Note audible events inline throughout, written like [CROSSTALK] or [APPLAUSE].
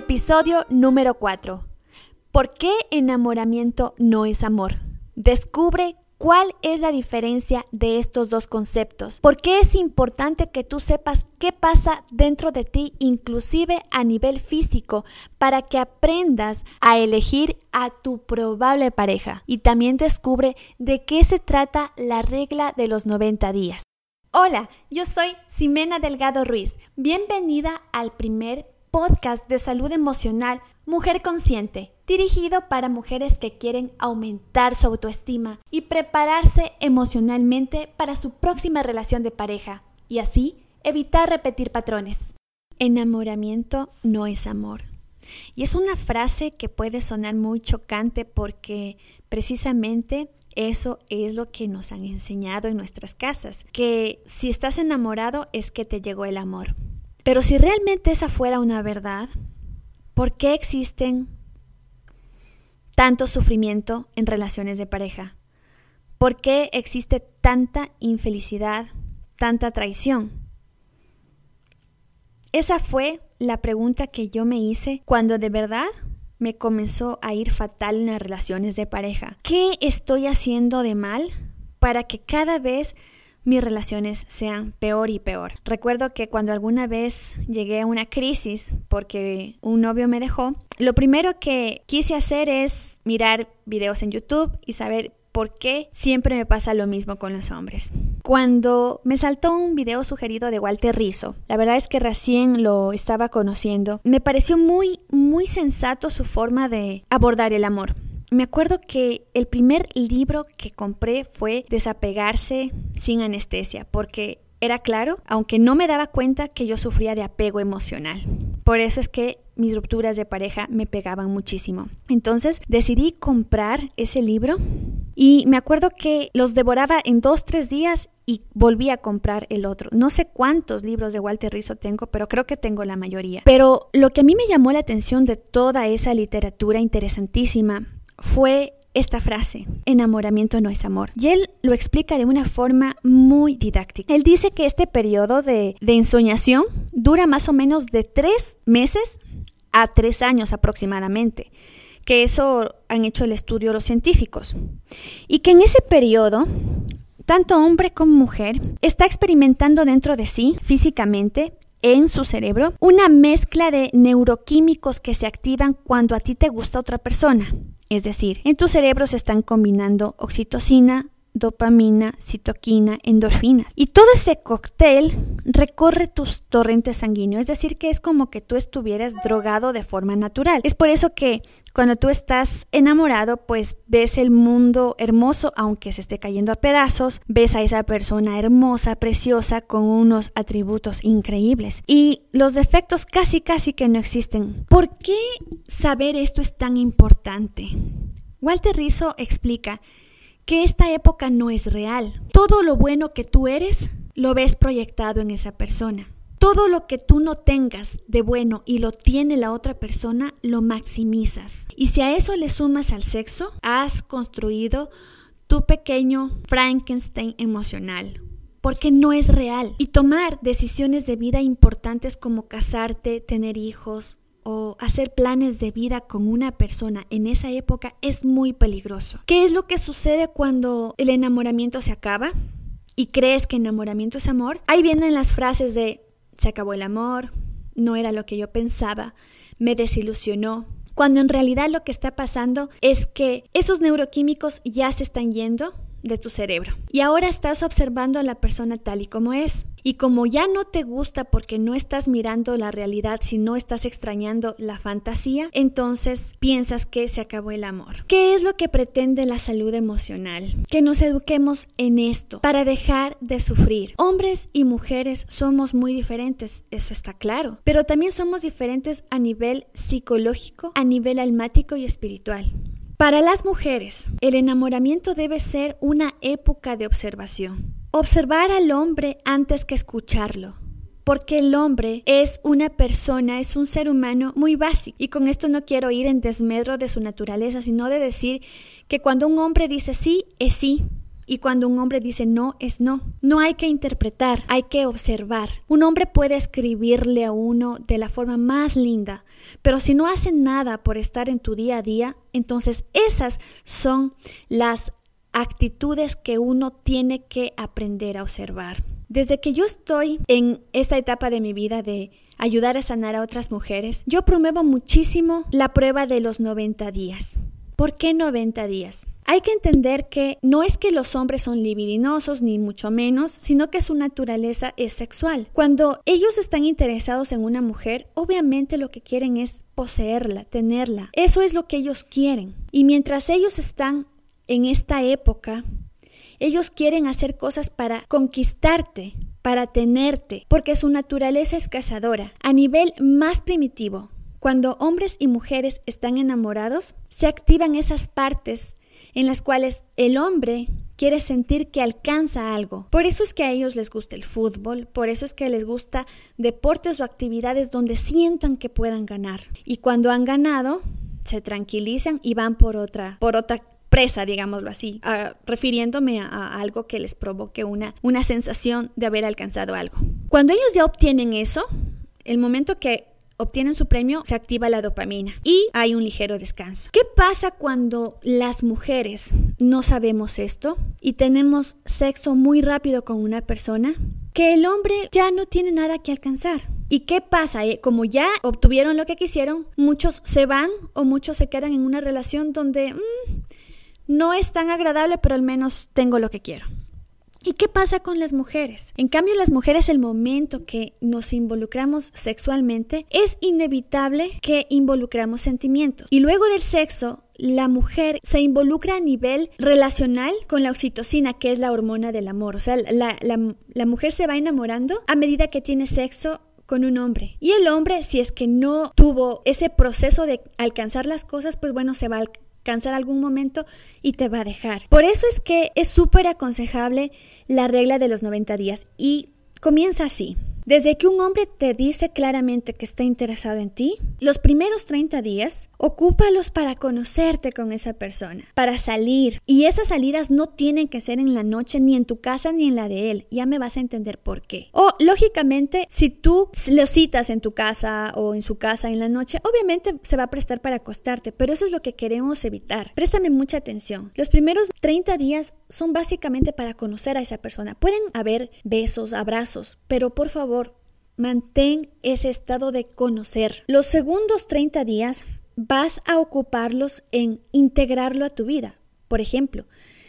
Episodio número 4. ¿Por qué enamoramiento no es amor? Descubre cuál es la diferencia de estos dos conceptos. ¿Por qué es importante que tú sepas qué pasa dentro de ti, inclusive a nivel físico, para que aprendas a elegir a tu probable pareja? Y también descubre de qué se trata la regla de los 90 días. Hola, yo soy Ximena Delgado Ruiz. Bienvenida al primer podcast de salud emocional Mujer Consciente, dirigido para mujeres que quieren aumentar su autoestima y prepararse emocionalmente para su próxima relación de pareja y así evitar repetir patrones. Enamoramiento no es amor. Y es una frase que puede sonar muy chocante porque precisamente eso es lo que nos han enseñado en nuestras casas, que si estás enamorado es que te llegó el amor. Pero si realmente esa fuera una verdad, ¿por qué existen tanto sufrimiento en relaciones de pareja? ¿Por qué existe tanta infelicidad, tanta traición? Esa fue la pregunta que yo me hice cuando de verdad me comenzó a ir fatal en las relaciones de pareja. ¿Qué estoy haciendo de mal para que cada vez mis relaciones sean peor y peor. Recuerdo que cuando alguna vez llegué a una crisis porque un novio me dejó, lo primero que quise hacer es mirar videos en YouTube y saber por qué siempre me pasa lo mismo con los hombres. Cuando me saltó un video sugerido de Walter Rizzo, la verdad es que recién lo estaba conociendo, me pareció muy, muy sensato su forma de abordar el amor me acuerdo que el primer libro que compré fue Desapegarse sin anestesia, porque era claro, aunque no me daba cuenta que yo sufría de apego emocional. Por eso es que mis rupturas de pareja me pegaban muchísimo. Entonces decidí comprar ese libro y me acuerdo que los devoraba en dos, tres días y volví a comprar el otro. No sé cuántos libros de Walter Rizzo tengo, pero creo que tengo la mayoría. Pero lo que a mí me llamó la atención de toda esa literatura interesantísima fue esta frase, enamoramiento no es amor. Y él lo explica de una forma muy didáctica. Él dice que este periodo de, de ensoñación dura más o menos de tres meses a tres años aproximadamente, que eso han hecho el estudio los científicos. Y que en ese periodo, tanto hombre como mujer está experimentando dentro de sí físicamente en su cerebro una mezcla de neuroquímicos que se activan cuando a ti te gusta otra persona. Es decir, en tu cerebro se están combinando oxitocina, dopamina, citoquina, endorfina. Y todo ese cóctel recorre tus torrentes sanguíneos, es decir, que es como que tú estuvieras drogado de forma natural. Es por eso que cuando tú estás enamorado, pues ves el mundo hermoso, aunque se esté cayendo a pedazos, ves a esa persona hermosa, preciosa, con unos atributos increíbles. Y los defectos casi, casi que no existen. ¿Por qué saber esto es tan importante? Walter Rizzo explica que esta época no es real. Todo lo bueno que tú eres lo ves proyectado en esa persona. Todo lo que tú no tengas de bueno y lo tiene la otra persona, lo maximizas. Y si a eso le sumas al sexo, has construido tu pequeño Frankenstein emocional, porque no es real. Y tomar decisiones de vida importantes como casarte, tener hijos o hacer planes de vida con una persona en esa época es muy peligroso. ¿Qué es lo que sucede cuando el enamoramiento se acaba? Y crees que enamoramiento es amor. Ahí vienen las frases de se acabó el amor, no era lo que yo pensaba, me desilusionó, cuando en realidad lo que está pasando es que esos neuroquímicos ya se están yendo de tu cerebro y ahora estás observando a la persona tal y como es. Y como ya no te gusta porque no estás mirando la realidad, sino estás extrañando la fantasía, entonces piensas que se acabó el amor. ¿Qué es lo que pretende la salud emocional? Que nos eduquemos en esto para dejar de sufrir. Hombres y mujeres somos muy diferentes, eso está claro, pero también somos diferentes a nivel psicológico, a nivel almático y espiritual. Para las mujeres, el enamoramiento debe ser una época de observación. Observar al hombre antes que escucharlo. Porque el hombre es una persona, es un ser humano muy básico. Y con esto no quiero ir en desmedro de su naturaleza, sino de decir que cuando un hombre dice sí, es sí. y cuando un hombre dice no, es no. No hay que interpretar, hay que observar. Un hombre puede escribirle a uno de la forma más linda, pero si no hace nada por estar en tu día a día, entonces esas son las actitudes que uno tiene que aprender a observar. Desde que yo estoy en esta etapa de mi vida de ayudar a sanar a otras mujeres, yo promuevo muchísimo la prueba de los 90 días. ¿Por qué 90 días? Hay que entender que no es que los hombres son libidinosos, ni mucho menos, sino que su naturaleza es sexual. Cuando ellos están interesados en una mujer, obviamente lo que quieren es poseerla, tenerla. Eso es lo que ellos quieren. Y mientras ellos están en esta época, ellos quieren hacer cosas para conquistarte, para tenerte, porque su naturaleza es cazadora. A nivel más primitivo, cuando hombres y mujeres están enamorados, se activan esas partes en las cuales el hombre quiere sentir que alcanza algo. Por eso es que a ellos les gusta el fútbol, por eso es que les gusta deportes o actividades donde sientan que puedan ganar. Y cuando han ganado, se tranquilizan y van por otra, por otra presa, digámoslo así, ah, refiriéndome a, algo que les provoque una, una sensación de haber alcanzado algo. Cuando ellos ya obtienen eso, el momento que obtienen su premio, se activa la dopamina y hay un ligero descanso. ¿Qué pasa cuando las mujeres no sabemos esto y tenemos sexo muy rápido con una persona? Que el hombre ya no tiene nada que alcanzar. ¿Y qué pasa? Eh, como ya obtuvieron lo que quisieron, muchos se van o muchos se quedan en una relación donde... Mm, no es tan agradable, pero al menos tengo lo que quiero. ¿Y qué pasa con las mujeres? En cambio, las mujeres, el momento que nos involucramos sexualmente, es inevitable que involucramos sentimientos. Y luego del sexo, la mujer se involucra a nivel relacional con la oxitocina, que es la hormona del amor. O sea, la, la mujer se va enamorando a medida que tiene sexo con un hombre. Y el hombre, si es que no tuvo ese proceso de alcanzar las cosas, pues bueno, se va a cansar algún momento y te va a dejar. Por eso es que es súper aconsejable la regla de los 90 días y comienza así. Desde que un hombre te dice claramente que está interesado en ti, los primeros 30 días, ocúpalos para conocerte con esa persona, para salir. Y esas salidas no tienen que ser en la noche, ni en tu casa, ni en la de él. Ya me vas a entender por qué. O, lógicamente, si tú lo citas en tu casa o en su casa en la noche, obviamente se va a prestar para acostarte, pero eso es lo que queremos evitar. Préstame mucha atención. Los primeros 30 días son básicamente para conocer a esa persona. Pueden haber besos, abrazos, pero por favor, Mantén ese estado de conocer. Los segundos 30 días vas a ocuparlos en integrarlo a tu vida. Por ejemplo,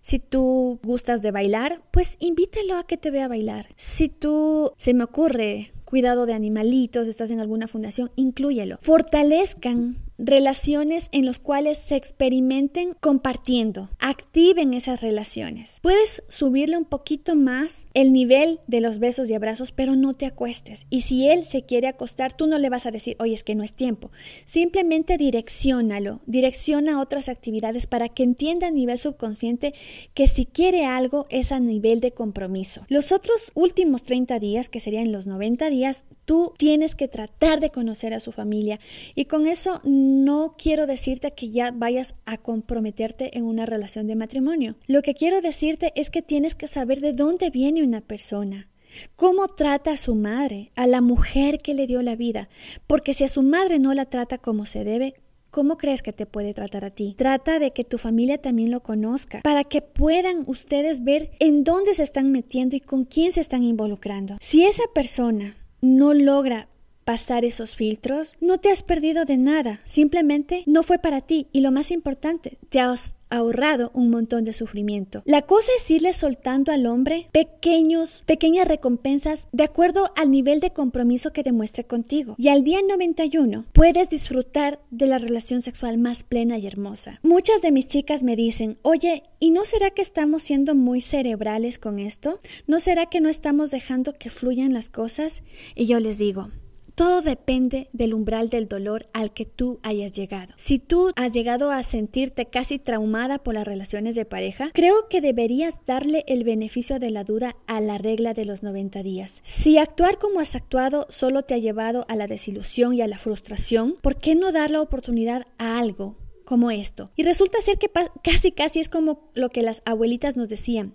si tú gustas de bailar, pues invítalo a que te vea bailar. Si tú, se me ocurre, cuidado de animalitos, estás en alguna fundación, inclúyelo. Fortalezcan relaciones en las cuales se experimenten compartiendo. Activen esas relaciones. Puedes subirle un poquito más el nivel de los besos y abrazos, pero no te acuestes. Y si él se quiere acostar, tú no le vas a decir, oye, es que no es tiempo. Simplemente direcciónalo, direcciona otras actividades para que entienda a nivel subconsciente que si quiere algo es a nivel de compromiso. Los otros últimos 30 días, que serían los 90 días, tú tienes que tratar de conocer a su familia y con eso no quiero decirte que ya vayas a comprometerte en una relación de matrimonio. Lo que quiero decirte es que tienes que saber de dónde viene una persona. ¿Cómo trata a su madre, a la mujer que le dio la vida? Porque si a su madre no la trata como se debe, ¿Cómo crees que te puede tratar a ti? Trata de que tu familia también lo conozca, para que puedan ustedes ver en dónde se están metiendo y con quién se están involucrando. Si esa persona no logra pasar esos filtros, no te has perdido de nada, simplemente no fue para ti y lo más importante, te has ahorrado un montón de sufrimiento. La cosa es irle soltando al hombre pequeños, pequeñas recompensas de acuerdo al nivel de compromiso que demuestre contigo. Y al día 91 puedes disfrutar de la relación sexual más plena y hermosa. Muchas de mis chicas me dicen, oye, ¿y no será que estamos siendo muy cerebrales con esto? ¿No será que no estamos dejando que fluyan las cosas? Y yo les digo, todo depende del umbral del dolor al que tú hayas llegado. Si tú has llegado a sentirte casi traumada por las relaciones de pareja, creo que deberías darle el beneficio de la duda a la regla de los 90 días. Si actuar como has actuado solo te ha llevado a la desilusión y a la frustración, ¿por qué no dar la oportunidad a algo como esto? Y resulta ser que casi casi es como lo que las abuelitas nos decían.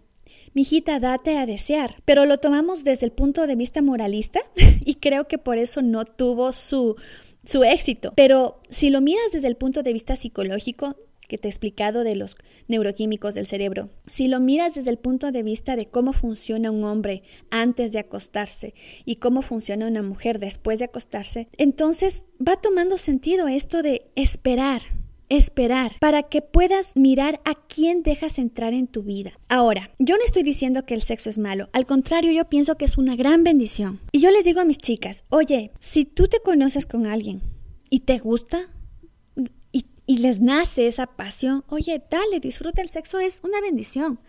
Mijita, date a desear. Pero lo tomamos desde el punto de vista moralista [LAUGHS] y creo que por eso no tuvo su, su éxito. Pero si lo miras desde el punto de vista psicológico, que te he explicado de los neuroquímicos del cerebro. Si lo miras desde el punto de vista de cómo funciona un hombre antes de acostarse y cómo funciona una mujer después de acostarse, entonces va tomando sentido esto de esperar, esperar para que puedas mirar a quién dejas entrar en tu vida. Ahora, yo no estoy diciendo que el sexo es malo, al contrario, yo pienso que es una gran bendición. Y yo les digo a mis chicas, oye, si tú te conoces con alguien y te gusta, y les nace esa pasión, oye, dale, disfruta el sexo, es una bendición.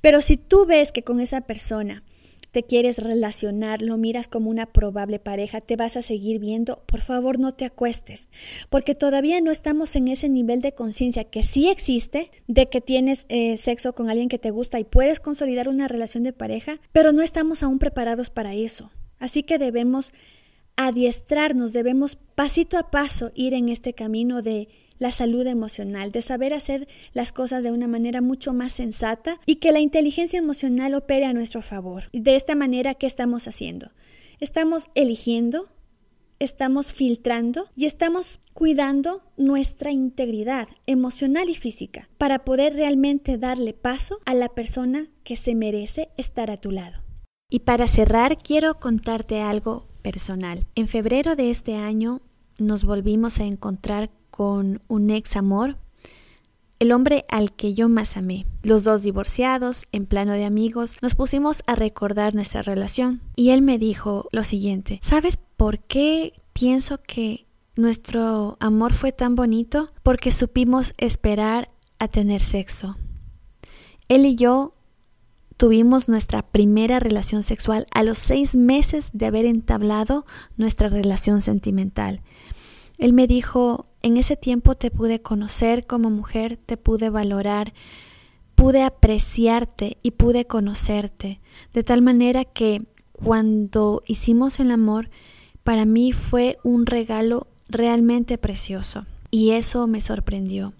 Pero si tú ves que con esa persona te quieres relacionar, lo miras como una probable pareja, te vas a seguir viendo, por favor no te acuestes, porque todavía no estamos en ese nivel de conciencia que sí existe, de que tienes eh, sexo con alguien que te gusta y puedes consolidar una relación de pareja, pero no estamos aún preparados para eso. Así que debemos adiestrarnos, debemos pasito a paso ir en este camino de la salud emocional, de saber hacer las cosas de una manera mucho más sensata y que la inteligencia emocional opere a nuestro favor. De esta manera, ¿qué estamos haciendo? Estamos eligiendo, estamos filtrando y estamos cuidando nuestra integridad emocional y física para poder realmente darle paso a la persona que se merece estar a tu lado. Y para cerrar, quiero contarte algo personal. En febrero de este año nos volvimos a encontrar con un ex amor, el hombre al que yo más amé. Los dos divorciados, en plano de amigos, nos pusimos a recordar nuestra relación y él me dijo lo siguiente, ¿sabes por qué pienso que nuestro amor fue tan bonito? Porque supimos esperar a tener sexo. Él y yo tuvimos nuestra primera relación sexual a los seis meses de haber entablado nuestra relación sentimental. Él me dijo, en ese tiempo te pude conocer como mujer, te pude valorar, pude apreciarte y pude conocerte, de tal manera que cuando hicimos el amor, para mí fue un regalo realmente precioso y eso me sorprendió.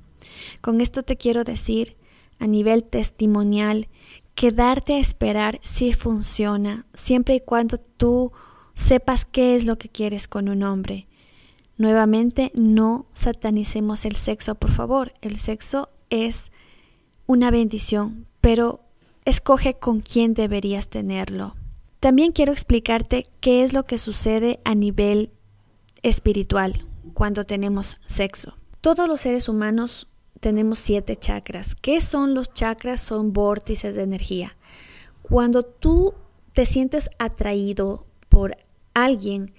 Con esto te quiero decir, a nivel testimonial, que darte a esperar sí funciona, siempre y cuando tú sepas qué es lo que quieres con un hombre. Nuevamente, no satanicemos el sexo, por favor. El sexo es una bendición, pero escoge con quién deberías tenerlo. También quiero explicarte qué es lo que sucede a nivel espiritual cuando tenemos sexo. Todos los seres humanos tenemos siete chakras. ¿Qué son los chakras? Son vórtices de energía. Cuando tú te sientes atraído por alguien,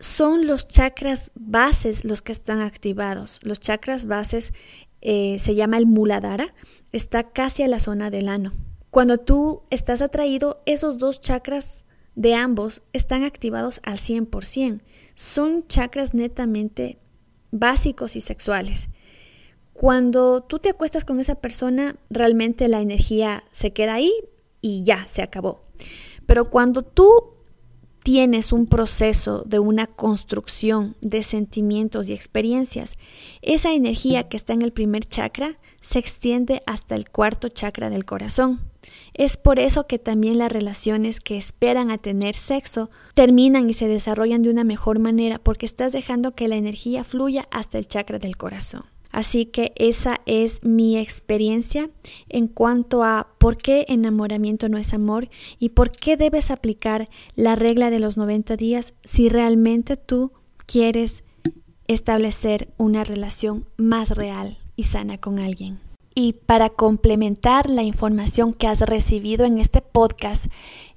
son los chakras bases los que están activados. Los chakras bases eh, se llama el muladhara, está casi a la zona del ano. Cuando tú estás atraído, esos dos chakras de ambos están activados al 100%. Son chakras netamente básicos y sexuales. Cuando tú te acuestas con esa persona, realmente la energía se queda ahí y ya se acabó. Pero cuando tú tienes un proceso de una construcción de sentimientos y experiencias, esa energía que está en el primer chakra se extiende hasta el cuarto chakra del corazón. Es por eso que también las relaciones que esperan a tener sexo terminan y se desarrollan de una mejor manera porque estás dejando que la energía fluya hasta el chakra del corazón. Así que esa es mi experiencia en cuanto a por qué enamoramiento no es amor y por qué debes aplicar la regla de los 90 días si realmente tú quieres establecer una relación más real y sana con alguien. Y para complementar la información que has recibido en este podcast,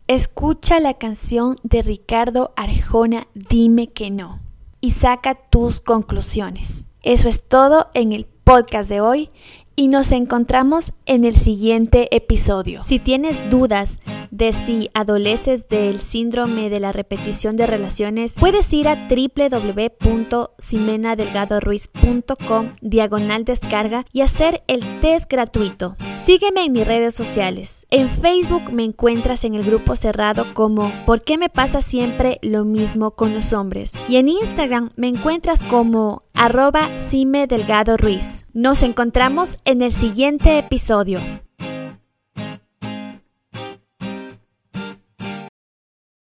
escucha la canción de Ricardo Arjona Dime que no y saca tus conclusiones. Eso es todo en el podcast de hoy y nos encontramos en el siguiente episodio. Si tienes dudas de si adoleces del síndrome de la repetición de relaciones, puedes ir a www.simenadelgadoruiz.com diagonal descarga y hacer el test gratuito. Sígueme en mis redes sociales. En Facebook me encuentras en el grupo cerrado como ¿Por qué me pasa siempre lo mismo con los hombres? Y en Instagram me encuentras como arroba Sime Delgado Ruiz. Nos encontramos en el siguiente episodio.